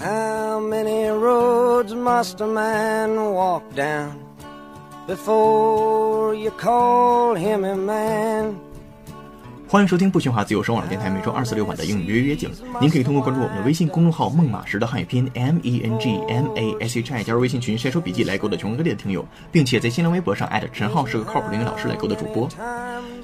How many roads must a man walk down before you call him a man? 欢迎收听不喧哗自由声网电台每周二四六晚的英语约约节目。您可以通过关注我们的微信公众号“孟马时”的汉语拼音 M E N G M A S H I 加入微信群晒出笔记来勾搭全国各地的听友，并且在新浪微博上艾特陈浩是个靠谱的英语老师来勾搭主播。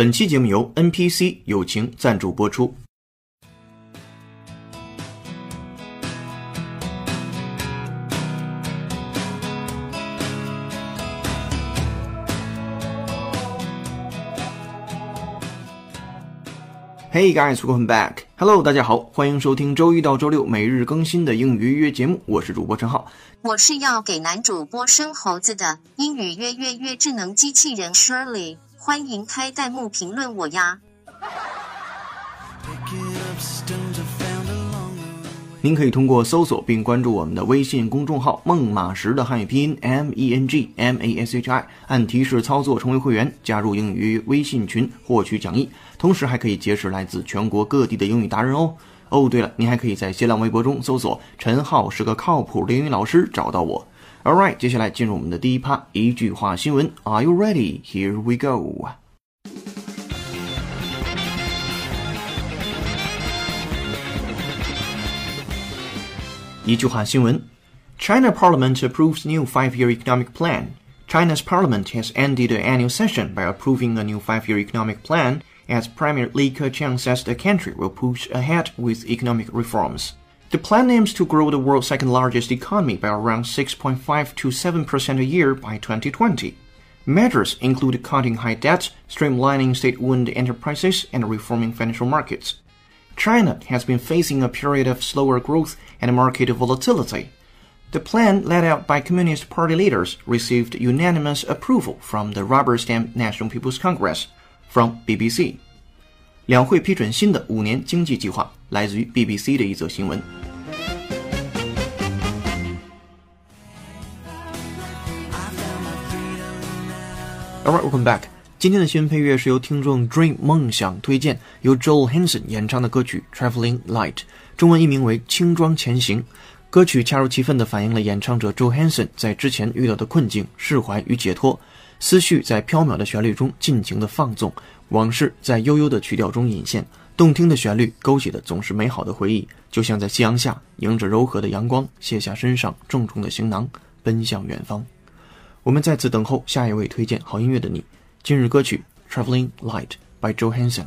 本期节目由 NPC 友情赞助播出。Hey guys, welcome back. Hello，大家好，欢迎收听周一到周六每日更新的英语约约节目，我是主播陈浩。我是要给男主播生猴子的英语约约约智能机器人 Shirley，欢迎开弹幕评论我呀。您可以通过搜索并关注我们的微信公众号“孟马时”的汉语拼音 M E N G M A S H I，按提示操作成为会员，加入英语微信群获取讲义，同时还可以结识来自全国各地的英语达人哦。哦，对了，您还可以在新浪微博中搜索“陈浩是个靠谱的英语老师”找到我。All right，接下来进入我们的第一趴，一句话新闻。Are you ready? Here we go. 一句话新闻：China Parliament approves new five-year economic plan. China's parliament has ended the annual session by approving a new five-year economic plan, as Premier Li Keqiang says the country will push ahead with economic reforms. The plan aims to grow the world's second-largest economy by around 6.5 to 7 percent a year by 2020. Measures include cutting high debt, streamlining state-owned enterprises, and reforming financial markets. China has been facing a period of slower growth and market volatility. The plan laid out by Communist Party leaders received unanimous approval from the rubber stamp National People's Congress. From BBC，两会批准新的五年经济计划，来自于 BBC 的一则新闻。All right, welcome back. 今天的新闻配乐是由听众 Dream 梦想推荐，由 Joel Hanson 演唱的歌曲《Traveling Light》，中文译名为《轻装前行》。歌曲恰如其分地反映了演唱者 Joel Hanson 在之前遇到的困境、释怀与解脱，思绪在飘渺的旋律中尽情地放纵，往事在悠悠的曲调中隐现。动听的旋律勾起的总是美好的回忆，就像在夕阳下迎着柔和的阳光，卸下身上重重的行囊，奔向远方。我们在此等候下一位推荐好音乐的你。今日歌曲《Traveling Light》by Joe Hansen。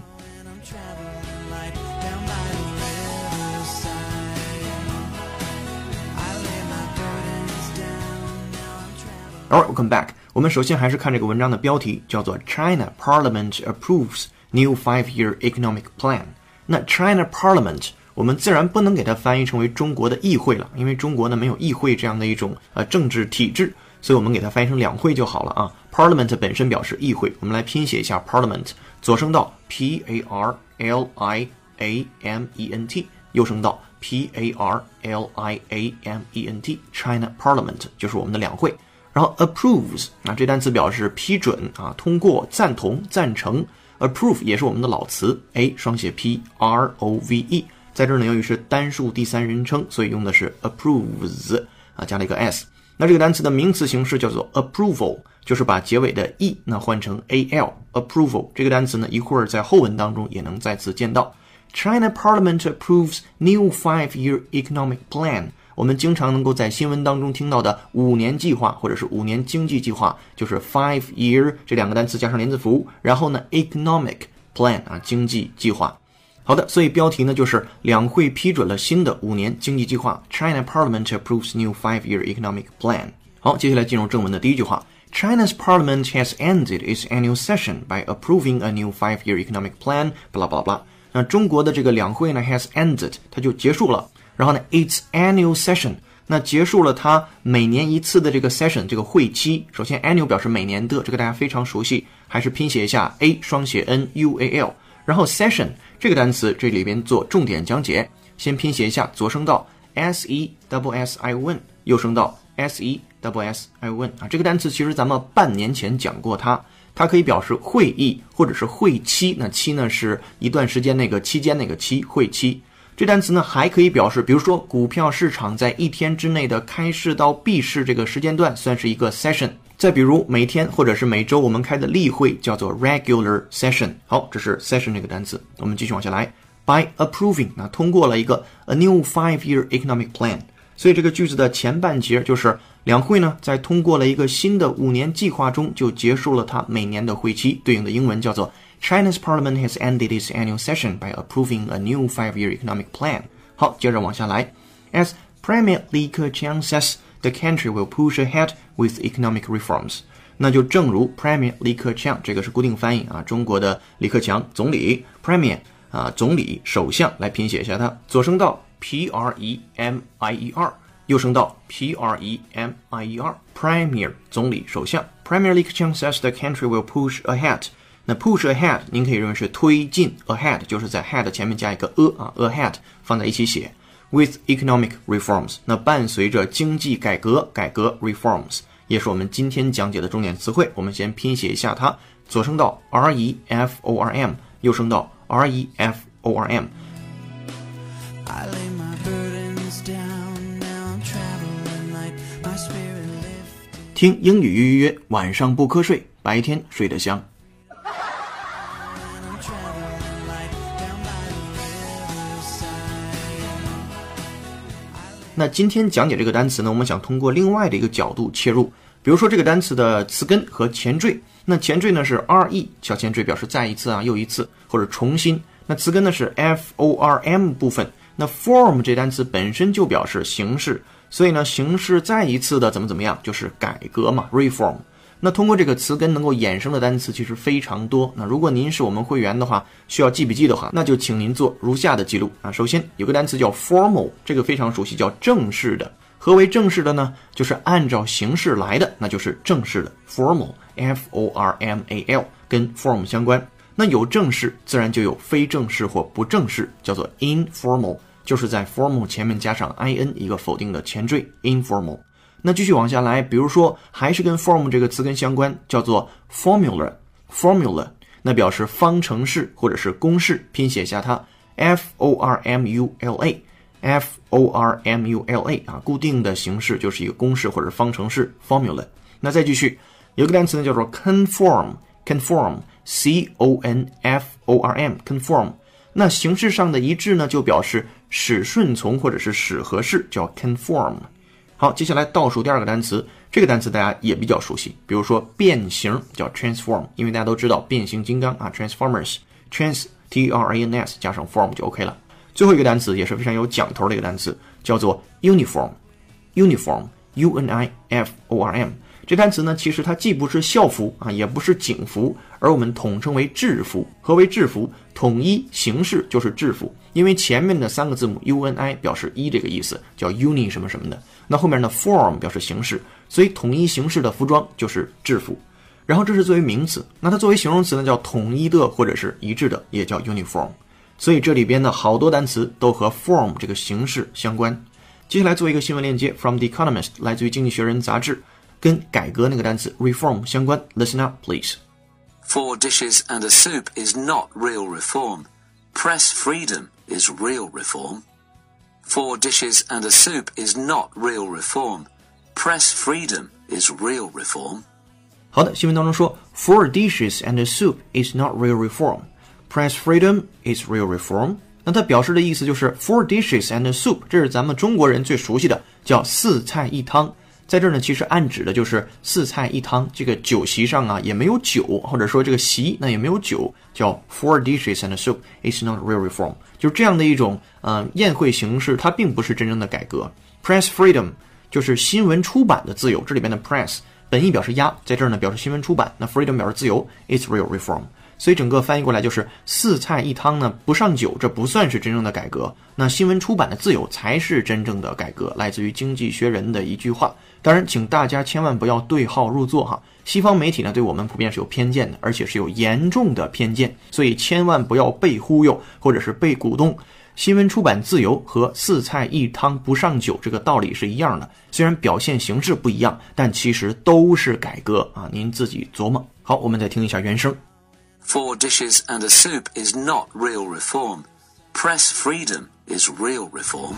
Alright, welcome back. 我们首先还是看这个文章的标题，叫做 China Parliament approves new five-year economic plan。那 China Parliament 我们自然不能给它翻译成为中国的议会了，因为中国呢没有议会这样的一种呃政治体制，所以我们给它翻译成两会就好了啊。Parliament 本身表示议会，我们来拼写一下 Parliament，左声道 P A R L I A M E N T，右声道 P A R L I A M E N T，China Parliament 就是我们的两会。然后 approves 啊，这单词表示批准啊、通过、赞同、赞成。approve 也是我们的老词，a 双写 p r o v e，在这儿呢，由于是单数第三人称，所以用的是 approves 啊，加了一个 s。那这个单词的名词形式叫做 approval，就是把结尾的 e 那换成 a l。approval 这个单词呢，一会儿在后文当中也能再次见到。China Parliament approves new five-year economic plan。我们经常能够在新闻当中听到的五年计划或者是五年经济计划，就是 five year 这两个单词加上连字符，然后呢 economic plan 啊经济计划。好的，所以标题呢就是两会批准了新的五年经济计划，China Parliament approves new five-year economic plan。好，接下来进入正文的第一句话。China's parliament has ended its annual session by approving a new five-year economic plan. 巴拉巴拉巴拉。那中国的这个两会呢，has ended，它就结束了。然后呢，its annual session，那结束了它每年一次的这个 session 这个会期。首先，annual 表示每年的，这个大家非常熟悉，还是拼写一下 a 双写 n u a l。然后 session 这个单词这里边做重点讲解，先拼写一下左声道 s e w s i o n，右声道 s e w s i o n 啊，这个单词其实咱们半年前讲过它。它可以表示会议或者是会期，那期呢是一段时间那个期间那个期会期。这单词呢还可以表示，比如说股票市场在一天之内的开市到闭市这个时间段算是一个 session。再比如每天或者是每周我们开的例会叫做 regular session。好，这是 session 这个单词。我们继续往下来，by approving，那通过了一个 a new five-year economic plan。所以这个句子的前半截就是两会呢，在通过了一个新的五年计划中，就结束了它每年的会期。对应的英文叫做 China's Parliament has ended its annual session by approving a new five-year economic plan。好，接着往下来，As Premier Li Keqiang says, the country will push ahead with economic reforms。那就正如 Premier Li Keqiang，这个是固定翻译啊，中国的李克强总理，Premier 啊，总理、首相来拼写一下它，左声道。P R E M I E R，右声道 P R E M I E R，Premier 总理首相，Premier Li Keqiang says the country will push ahead。 那 push ahead 您可以认为是推进，ahead 就是在 head 前面加一个 a 啊，ahead 放在一起写。With economic reforms，那伴随着经济改革，改革 reforms 也是我们今天讲解的重点词汇。我们先拼写一下它，左声道 R E F O R M，右声道 R E F O R M。听英语约约约，晚上不瞌睡，白天睡得香。那今天讲解这个单词呢，我们想通过另外的一个角度切入，比如说这个单词的词根和前缀。那前缀呢是 re 小前缀，表示再一次啊，又一次或者重新。那词根呢是 form 部分。那 form 这单词本身就表示形式。所以呢，形式再一次的怎么怎么样，就是改革嘛，reform。那通过这个词根能够衍生的单词其实非常多。那如果您是我们会员的话，需要记笔记的话，那就请您做如下的记录啊。首先有个单词叫 formal，这个非常熟悉，叫正式的。何为正式的呢？就是按照形式来的，那就是正式的 formal，f o r m a l，跟 form 相关。那有正式，自然就有非正式或不正式，叫做 informal。就是在 formal 前面加上 i n 一个否定的前缀 informal。那继续往下来，比如说还是跟 form 这个词根相关，叫做 formula formula，那表示方程式或者是公式，拼写下它 f o r m u l a f o r m u l a 啊，固定的形式就是一个公式或者方程式 formula。那再继续有个单词呢叫做 conform conform c o n f o r m conform。那形式上的一致呢，就表示使顺从或者是使合适，叫 conform。好，接下来倒数第二个单词，这个单词大家也比较熟悉，比如说变形叫 transform，因为大家都知道变形金刚啊，transformers，trans t r a n s 加上 form 就 OK 了。最后一个单词也是非常有讲头的一个单词，叫做 uniform，uniform u n i f o r m。这单词呢，其实它既不是校服啊，也不是警服，而我们统称为制服。何为制服？统一形式就是制服，因为前面的三个字母 U N I 表示一这个意思，叫 uni 什么什么的。那后面的 form 表示形式，所以统一形式的服装就是制服。然后这是作为名词，那它作为形容词呢，叫统一的或者是一致的，也叫 uniform。所以这里边的好多单词都和 form 这个形式相关。接下来做一个新闻链接，from the Economist，来自于《经济学人》杂志。跟改革那个单词 reform 相关。Listen up, please. Four dishes and a soup is not real reform. Press freedom is real reform. Four dishes and a soup is not real reform. Press freedom is real reform. 好的，新闻当中说，Four dishes and a soup is not real reform. Press freedom is real reform. 那它表示的意思就是 four dishes and a soup，这是咱们中国人最熟悉的，叫四菜一汤。 在这儿呢，其实暗指的就是四菜一汤。这个酒席上啊，也没有酒，或者说这个席那也没有酒，叫 four dishes and soup is not real reform。就是这样的一种嗯宴会形式，它并不是真正的改革。Press freedom 就是新闻出版的自由，这里边的 press 本意表示压，在这儿呢表示新闻出版，那 freedom 表示自由，it's real reform。所以整个翻译过来就是四菜一汤呢不上酒，这不算是真正的改革。那新闻出版的自由才是真正的改革，来自于《经济学人》的一句话。当然，请大家千万不要对号入座哈。西方媒体呢对我们普遍是有偏见的，而且是有严重的偏见，所以千万不要被忽悠或者是被鼓动。新闻出版自由和四菜一汤不上酒这个道理是一样的，虽然表现形式不一样，但其实都是改革啊！您自己琢磨。好，我们再听一下原声。Four dishes and a soup is not real reform. Press freedom is real reform.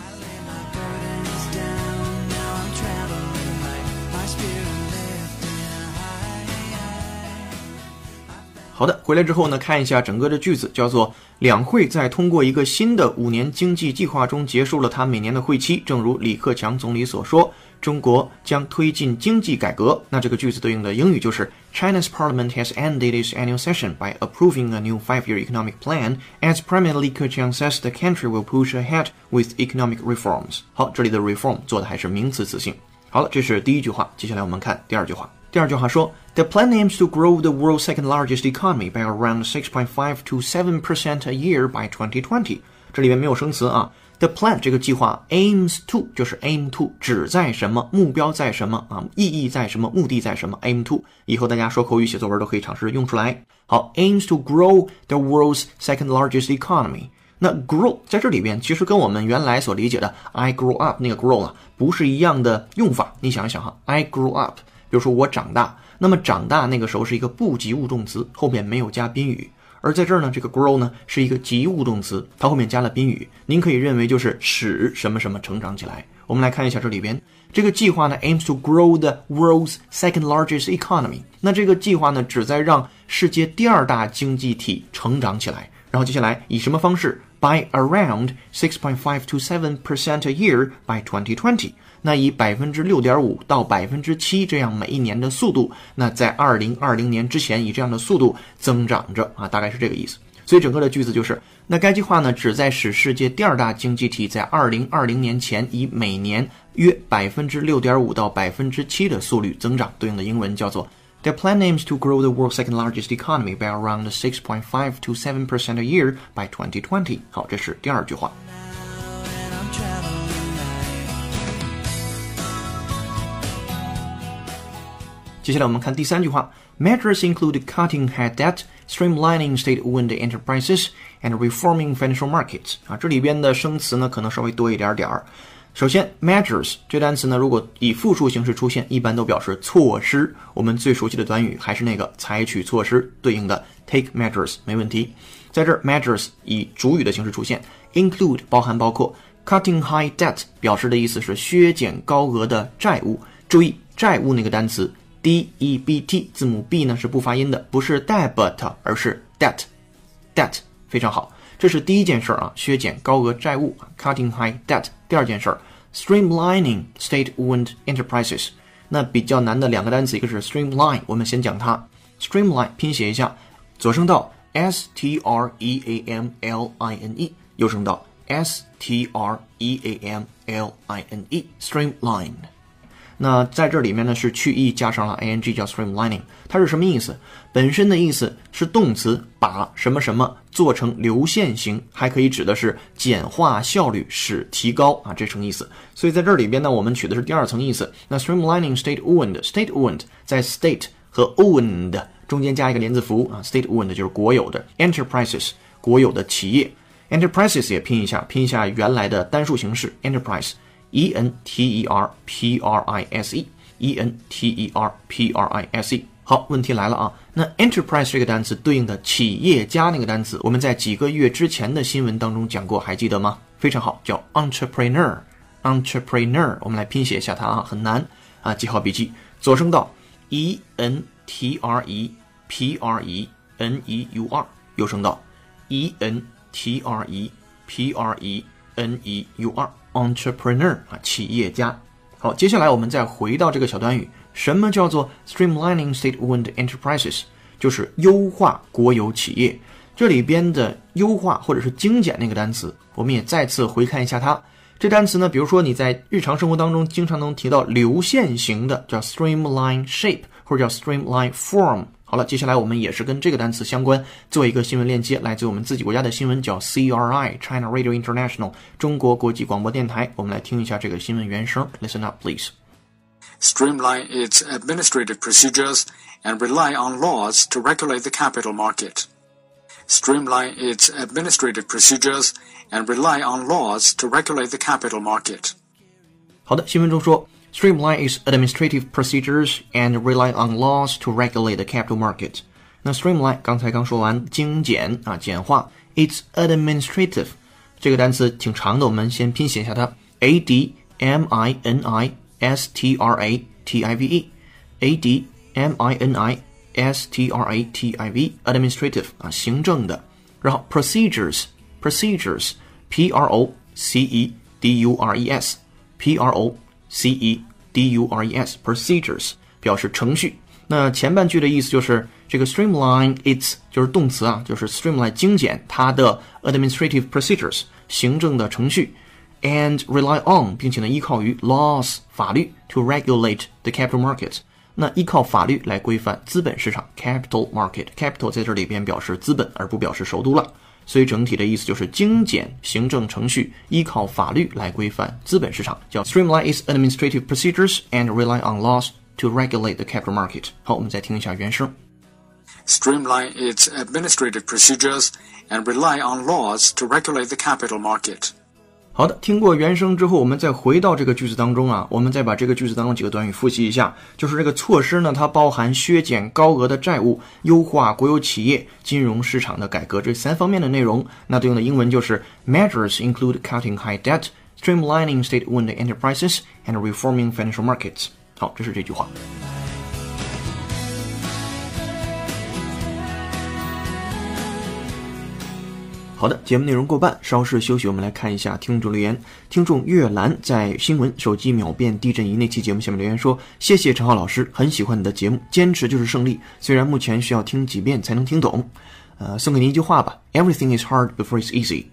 好的，回来之后呢，看一下整个的句子，叫做两会在通过一个新的五年经济计划中结束了它每年的会期。正如李克强总理所说，中国将推进经济改革。那这个句子对应的英语就是 China's Parliament has ended its annual session by approving a new five-year economic plan. As Premier Li Keqiang says, the country will push ahead with economic reforms. 好，这里的 reform 做的还是名词词性。好了，这是第一句话。接下来我们看第二句话。第二句话说 ，The plan aims to grow the world's second largest economy by around 6.5 to 7 percent a year by 2020。这里面没有生词啊。The plan 这个计划 aims to 就是 aim to 旨在什么，目标在什么啊，意义在什么，目的在什么？aim to 以后大家说口语写作文都可以尝试用出来。好，aims to grow the world's second largest economy。那 grow 在这里边其实跟我们原来所理解的 I grow up 那个 grow 啊不是一样的用法。你想一想哈，I grew up。比如说我长大， 那么长大那个时候是一个不及物动词，后面没有加宾语。而在这儿呢，这个 grow 呢是一个及物动词，它后面加了宾语。您可以认为就是使什么什么成长起来。我们来看一下这里边这个计划呢，aims to grow the world's second largest economy。那这个计划呢，旨在让世界第二大经济体成长起来。然后接下来以什么方式？By around six point five to seven percent a year by twenty twenty。那以百分之六点五到百分之七这样每一年的速度，那在二零二零年之前以这样的速度增长着啊，大概是这个意思。所以整个的句子就是，那该计划呢旨在使世界第二大经济体在二零二零年前以每年约百分之六点五到百分之七的速率增长。对应的英文叫做 The plan aims to grow the world's second largest economy by around six point five to seven percent a year by twenty twenty。好，这是第二句话。接下来我们看第三句话，Measures include cutting head debt, streamlining state-owned enterprises, and reforming financial markets。啊，这里边的生词呢可能稍微多一点点儿。首先，measures 这单词呢，如果以复数形式出现，一般都表示措施。我们最熟悉的短语还是那个采取措施，对应的 take measures 没问题。在这儿，measures 以主语的形式出现，include 包含包括，cutting high debt 表示的意思是削减高额的债务。注意债务那个单词。d e b t 字母 b 呢是不发音的，不是 debt，而是 debt，debt 非常好，这是第一件事儿啊，削减高额债务，cutting high debt。第二件事儿，streamlining state-owned enterprises。那比较难的两个单词，一个是 streamline，我们先讲它，streamline 拼写一下，左声道 s t r e a m l i n e，右声道 s t r e a m l i n e，streamline。 那在这里面呢，是去 e 加上了 ing，叫 streamlining。它是什么意思？本身的意思是动词，把什么什么做成流线型，还可以指的是简化效率，使提高啊，这层意思。所以在这里边呢，我们取的是第二层意思。那 streamlining state-owned，state owned 在 state 和 owned 中间加一个连字符啊，state owned 就是国有的 enterprises，国有的企业 enterprises 也拼一下，拼一下原来的单数形式 enterprise。E N T E R P R I S E，E N T E R P R I S E。好，问题来了啊，那 enterprise 这个单词对应的企业家那个单词，我们在几个月之前的新闻当中讲过，还记得吗？非常好，叫 entrepreneur，entrepreneur。我们来拼写一下它啊，很难啊，记好笔记。左声道 E N T R E P R E N E U R，右声道 E N T R E P R E N E U R。Entrepreneur 啊，企业家。好，接下来我们再回到这个小短语，什么叫做 streamlining state-owned enterprises？就是优化国有企业。这里边的优化或者是精简那个单词，我们也再次回看一下它。这单词呢，比如说你在日常生活当中经常能提到流线型的，叫 streamline shape，或者叫 streamline form，好了，接下来我们也是跟这个单词相关，做一个新闻链接，来自我们自己国家的新闻，叫 CRI China Radio International 中国国际广播电台。我们来听一下这个新闻原声，Listen up, please. Streamline its administrative procedures and rely on laws to regulate the capital market. Streamline its administrative procedures and rely on laws to regulate the capital market. 好的，新闻中说。 streamline its administrative procedures and rely on laws to regulate the capital market。那 streamline 刚才刚说完，精简啊，简化。It's administrative 这个单词挺长的，我们先拼写一下它：a d m i n i s t r a t i v e，a d m i n i s t r a t i v administrative 啊，行政的。然后 procedures procedures p r o c e d u r e s p r o c e d u r e s procedures 表示程序。那前半句的意思就是这个 streamline its 就是动词啊，就是 streamline 精简它的 administrative procedures 行政的程序，and rely on 并且呢依靠于 laws 法律 to regulate the capital market。 那依靠法律来规范资本市场 capital market capital 在这里边表示资本而不表示首都了。所以整体的意思就是精简行政程序，依靠法律来规范资本市场，叫 streamline its administrative procedures and rely on laws to regulate the capital market。好，我们再听一下原声。Streamline its administrative procedures and rely on laws to regulate the capital market. 好的，听过原声之后，我们再回到这个句子当中啊，我们再把这个句子当中几个短语复习一下。就是这个措施呢，它包含削减高额的债务、优化国有企业金融市场的改革这三方面的内容。那对应的英文就是 Measures include cutting high debt, streamlining state-owned enterprises, and reforming financial markets。好，这是这句话。好的，节目内容过半，稍事休息，我们来看一下听众留言。听众月兰在新闻手机秒变地震仪那期节目下面留言说：“谢谢陈浩老师，很喜欢你的节目，坚持就是胜利。虽然目前需要听几遍才能听懂，呃，送给您一句话吧：Everything is hard before it's easy。”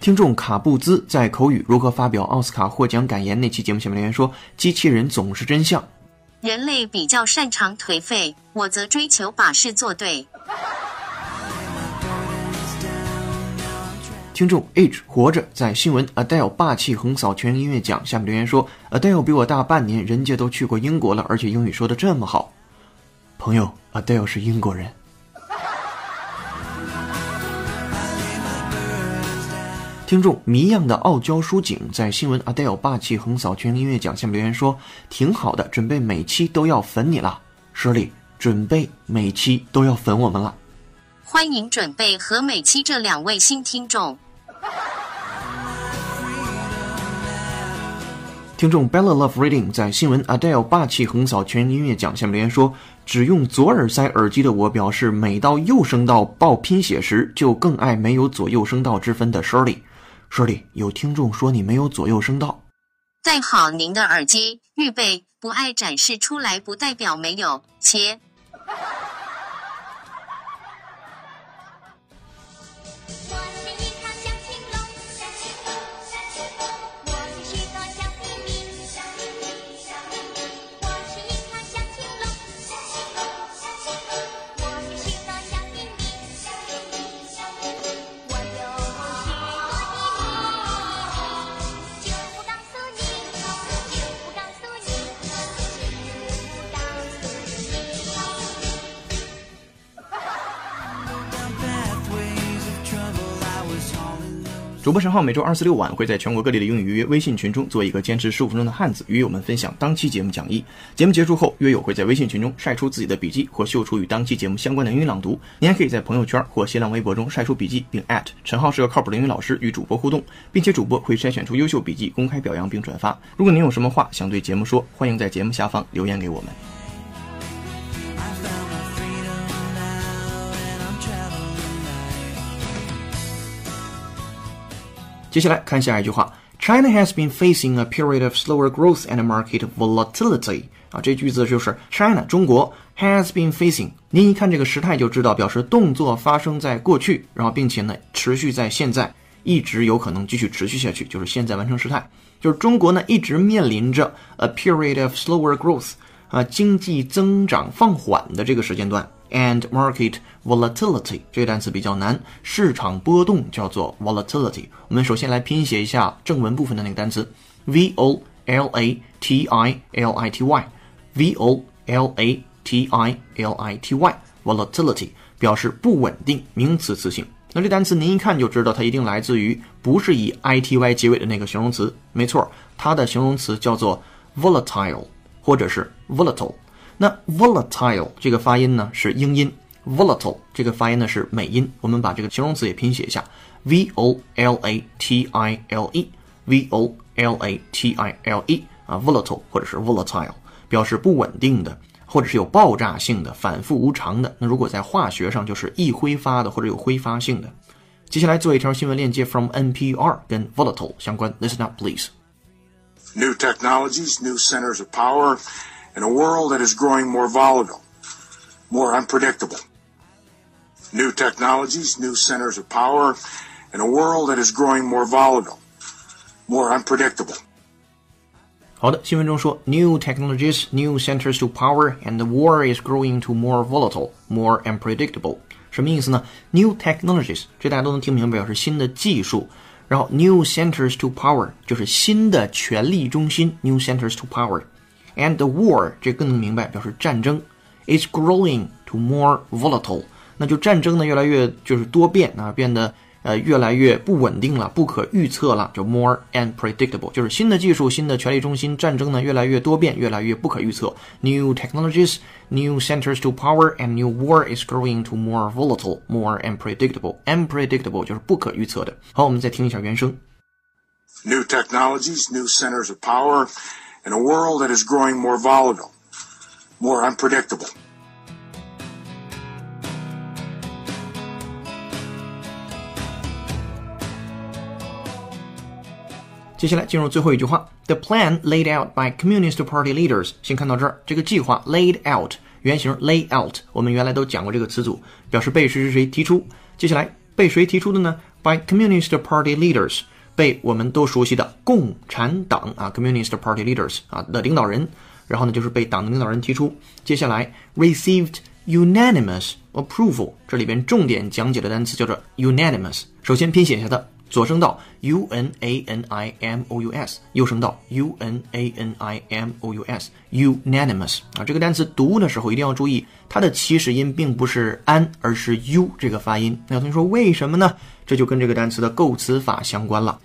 听众卡布兹在口语如何发表奥斯卡获奖感言那期节目下面留言说：“机器人总是真相。”人类比较擅长颓废，我则追求把事做对。听众 H 活着在新闻 Adele 霸气横扫全音乐奖下面留言说：“Adele 比我大半年，人家都去过英国了，而且英语说的这么好。”朋友，Adele 是英国人。听众谜样的傲娇书景在新闻 Adele 霸气横扫全音乐奖下面留言说：“挺好的，准备每期都要粉你了。”舍利，准备每期都要粉我们了。欢迎准备和每期这两位新听众。听众 Bella Love Reading 在新闻 Adele 霸气横扫全音乐奖下面留言说：“只用左耳塞耳机的我表示，每到右声道报拼写时，就更爱没有左右声道之分的 Shirley。”说里有听众说你没有左右声道，戴好您的耳机，预备。不爱展示出来不代表没有，切。主播陈浩每周二四六晚会在全国各地的英语预约微信群中做一个坚持十五分钟的汉子，与友们分享当期节目讲义。节目结束后，约友会在微信群中晒出自己的笔记或秀出与当期节目相关的英语朗读。您还可以在朋友圈或新浪微博中晒出笔记，并陈浩是个靠谱的英语老师与主播互动，并且主播会筛选出优秀笔记公开表扬并转发。如果您有什么话想对节目说，欢迎在节目下方留言给我们。接下来看下一句话，China has been facing a period of slower growth and market volatility。啊，这句子就是 China 中国 has been facing。您一看这个时态就知道，表示动作发生在过去，然后并且呢持续在现在一直有可能继续持续下去，就是现在完成时态。就是中国呢一直面临着 a period of slower growth 啊，经济增长放缓的这个时间段，and market volatility 这个单词比较难，市场波动叫做 volatility。我们首先来拼写一下正文部分的那个单词 v o l a t i l i t y v o l a t i l i t y volatility 表示不稳定，名词词性。那这单词您一看就知道，它一定来自于不是以 i t y 结尾的那个形容词。没错，它的形容词叫做 volatile，或者是 volatile。那 volatile 这个发音呢是英音，volatile 这个发音呢是美音。我们把这个形容词也拼写一下，v o l a t i l e，v o l a t i l e 啊，volatile 或者是 volatile 表示不稳定的。或者是有爆炸性的、反复无常的。那如果在化学上就是易挥发的或者有挥发性的。接下来做一条新闻链接，from NPR 跟 volatile 相关。Listen up, please. New technologies, new centers of power, in a world that is growing more volatile, more unpredictable. New technologies, new centers of power, in a world that is growing more volatile, more unpredictable. 好的，新闻中说，new technologies, new centers to power, and the war is growing to more volatile, more unpredictable。什么意思呢？new technologies，这大家都能听明白，表示新的技术。然后 new centers to power 就是新的权力中心，new centers to power。 and the war 这更能明白，表示战争。is growing to more volatile，那就战争呢越来越就是多变啊，变得。呃，越来越不稳定了，不可预测了，就 more unpredictable，就是新的技术、新的权力中心战争呢，越来越多变，越来越不可预测。New technologies, new centers to power, and new war is growing to more volatile, more unpredictable. Unpredictable 就是不可预测的。好，我们再听一下原声。New technologies, new centers of power, in a world that is growing more volatile, more unpredictable. 接下来进入最后一句话，The plan laid out by Communist Party leaders。先看到这儿，这个计划 laid out 原型 lay out，我们原来都讲过这个词组，表示被谁谁谁提出。接下来被谁提出的呢？By Communist Party leaders， 被我们都熟悉的共产党啊，Communist Party leaders 啊的领导人。然后呢，就是被党的领导人提出。接下来 received unanimous approval，这里边重点讲解的单词叫做 unanimous。首先拼写一下它。左声道 u n a n i m o u s，右声道 u n a n i m o u s，unanimous 啊，这个单词读的时候一定要注意，它的起始音并不是 an，而是 u 这个发音。那有同学说为什么呢？这就跟这个单词的构词法相关了。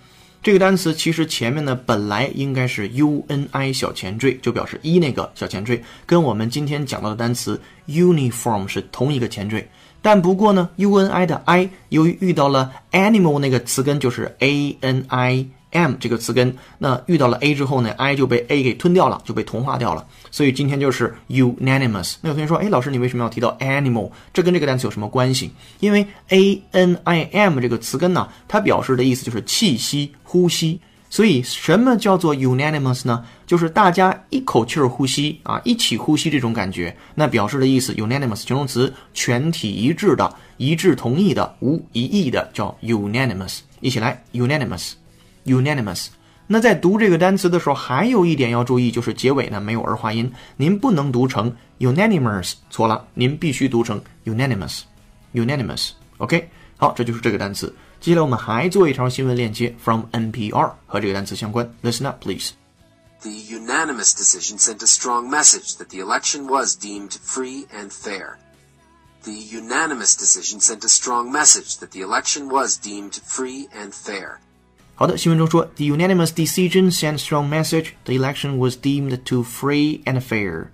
这个单词其实前面呢本来应该是 u n i 小前缀，就表示一那个小前缀，跟我们今天讲到的单词 uniform 是同一个前缀。但不过呢，u n i 的 i 由于遇到了 animal 那个词根，就是 a n i m 这个词根，那遇到了 a 之后呢，i 就被 a 给吞掉了，就被同化掉了。所以今天就是 unanimous。那有同学说，哎，老师你为什么要提到 animal？这跟这个单词有什么关系？因为 a n i m 这个词根呢，它表示的意思就是气息、呼吸。所以，什么叫做 unanimous 呢？就是大家一口气儿呼吸啊，一起呼吸这种感觉。那表示的意思，unanimous 形容词，全体一致的、一致同意的、无异议的，叫 unanimous。一起来，unanimous ，unanimous，unanimous。那在读这个单词的时候，还有一点要注意，就是结尾呢没有儿化音，您不能读成 unanimous，错了，您必须读成 unanimous，unanimous。OK，好，这就是这个单词。接下来我们还做一条新闻链接，from NPR 和这个单词相关。Listen up, please. The unanimous decision sent a strong message that the election was deemed free and fair. The unanimous decision sent a strong message that the election was deemed free and fair. 好的，新闻中说，The unanimous decision sent strong message. The election was deemed to free and fair.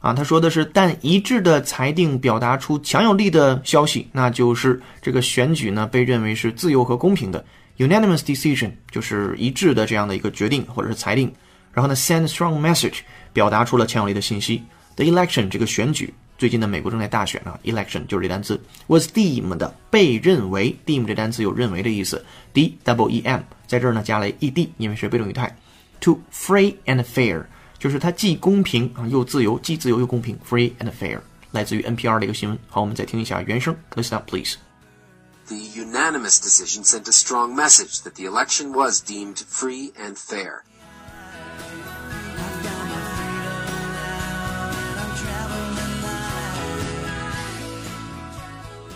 啊，他说的是，但一致的裁定表达出强有力的消息，那就是这个选举呢被认为是自由和公平的。Unanimous decision 就是一致的这样的一个决定或者是裁定。然后呢，send strong message 表达出了强有力的信息。The election 这个选举，最近呢美国正在大选啊，election 就是这单词，was deemed 被认为，deem 这单词有认为的意思，d double e m 在这儿呢加了 e d，因为是被动语态，to free and fair。就是它既公平啊又自由，既自由又公平，free and fair，来自于 NPR 的一个新闻。好，我们再听一下原声，Listen up, please. The unanimous decision sent a strong message that the election was deemed free and fair.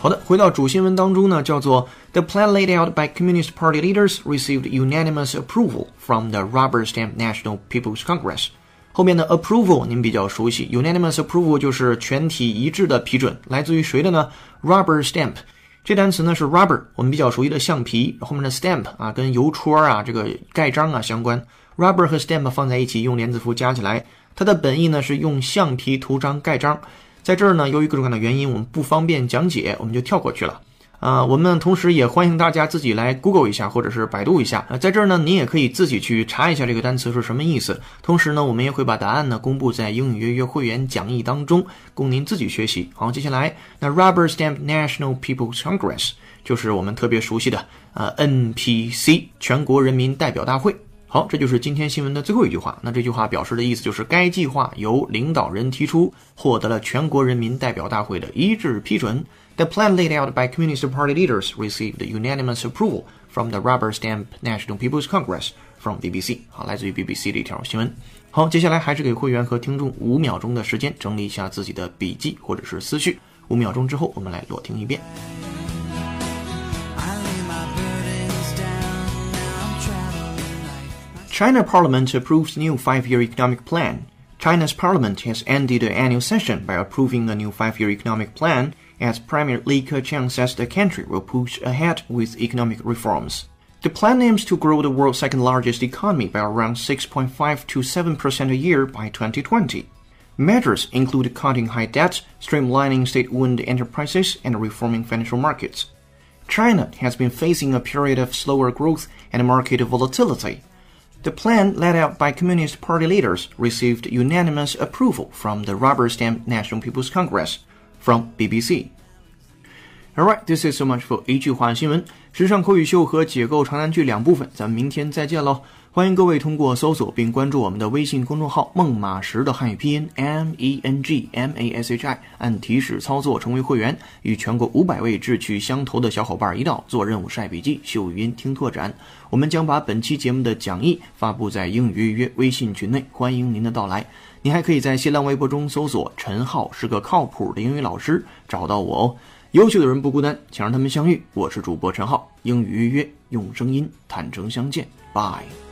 好的，回到主新闻当中呢，叫做 The plan laid out by Communist Party leaders received unanimous approval from the rubber stamp National People's Congress。后面的 approval 您比较熟悉，unanimous approval 就是全体一致的批准，来自于谁的呢？rubber stamp 这单词呢是 rubber，我们比较熟悉的橡皮，后面的 stamp 啊跟邮戳啊这个盖章啊相关，rubber 和 stamp 放在一起用连字符加起来，它的本意呢是用橡皮涂章盖章。在这儿呢，由于各种各样的原因，我们不方便讲解，我们就跳过去了。啊，我们同时也欢迎大家自己来 Google 一下，或者是百度一下。啊，在这儿呢，您也可以自己去查一下这个单词是什么意思。同时呢，我们也会把答案呢公布在英语约约会员讲义当中，供您自己学习。好，接下来，那 Rubber Stamp National People's Congress 就是我们特别熟悉的呃 NPC 全国人民代表大会。好，这就是今天新闻的最后一句话。那这句话表示的意思就是，该计划由领导人提出，获得了全国人民代表大会的一致批准。The plan laid out by Communist Party leaders received unanimous approval from the Rubber Stamp National People's Congress from BBC。好，来自于 BBC 的一条新闻。好，接下来还是给会员和听众五秒钟的时间，整理一下自己的笔记或者是思绪。五秒钟之后，我们来裸听一遍。China Parliament approves new five-year economic plan. China's parliament has ended the annual session by approving a new five-year economic plan, as Premier Li Keqiang says the country will push ahead with economic reforms. The plan aims to grow the world's second-largest economy by around 6.5 to 7% a year by 2020. Measures include cutting high debt, streamlining state-owned enterprises, and reforming financial markets. China has been facing a period of slower growth and market volatility the plan laid out by Communist Party leaders received unanimous approval from the Rubber Stamp National People's Congress. From BBC. Alright, this is so much for 一句话新闻、 时尚口语秀和解构长难句两部分，咱们明天再见喽！欢迎各位通过搜索并关注我们的微信公众号“孟马时”的汉语拼音 M E N G M A S H I，按提示操作成为会员，与全国五百位志趣相投的小伙伴一道做任务、晒笔记、秀语音、听拓展。我们将把本期节目的讲义发布在英语约约微信群内，欢迎您的到来。您还可以在新浪微博中搜索“陈浩是个靠谱的英语老师”，找到我哦。优秀的人不孤单，请让他们相遇。我是主播陈浩，英语约约用声音坦诚相见。Bye。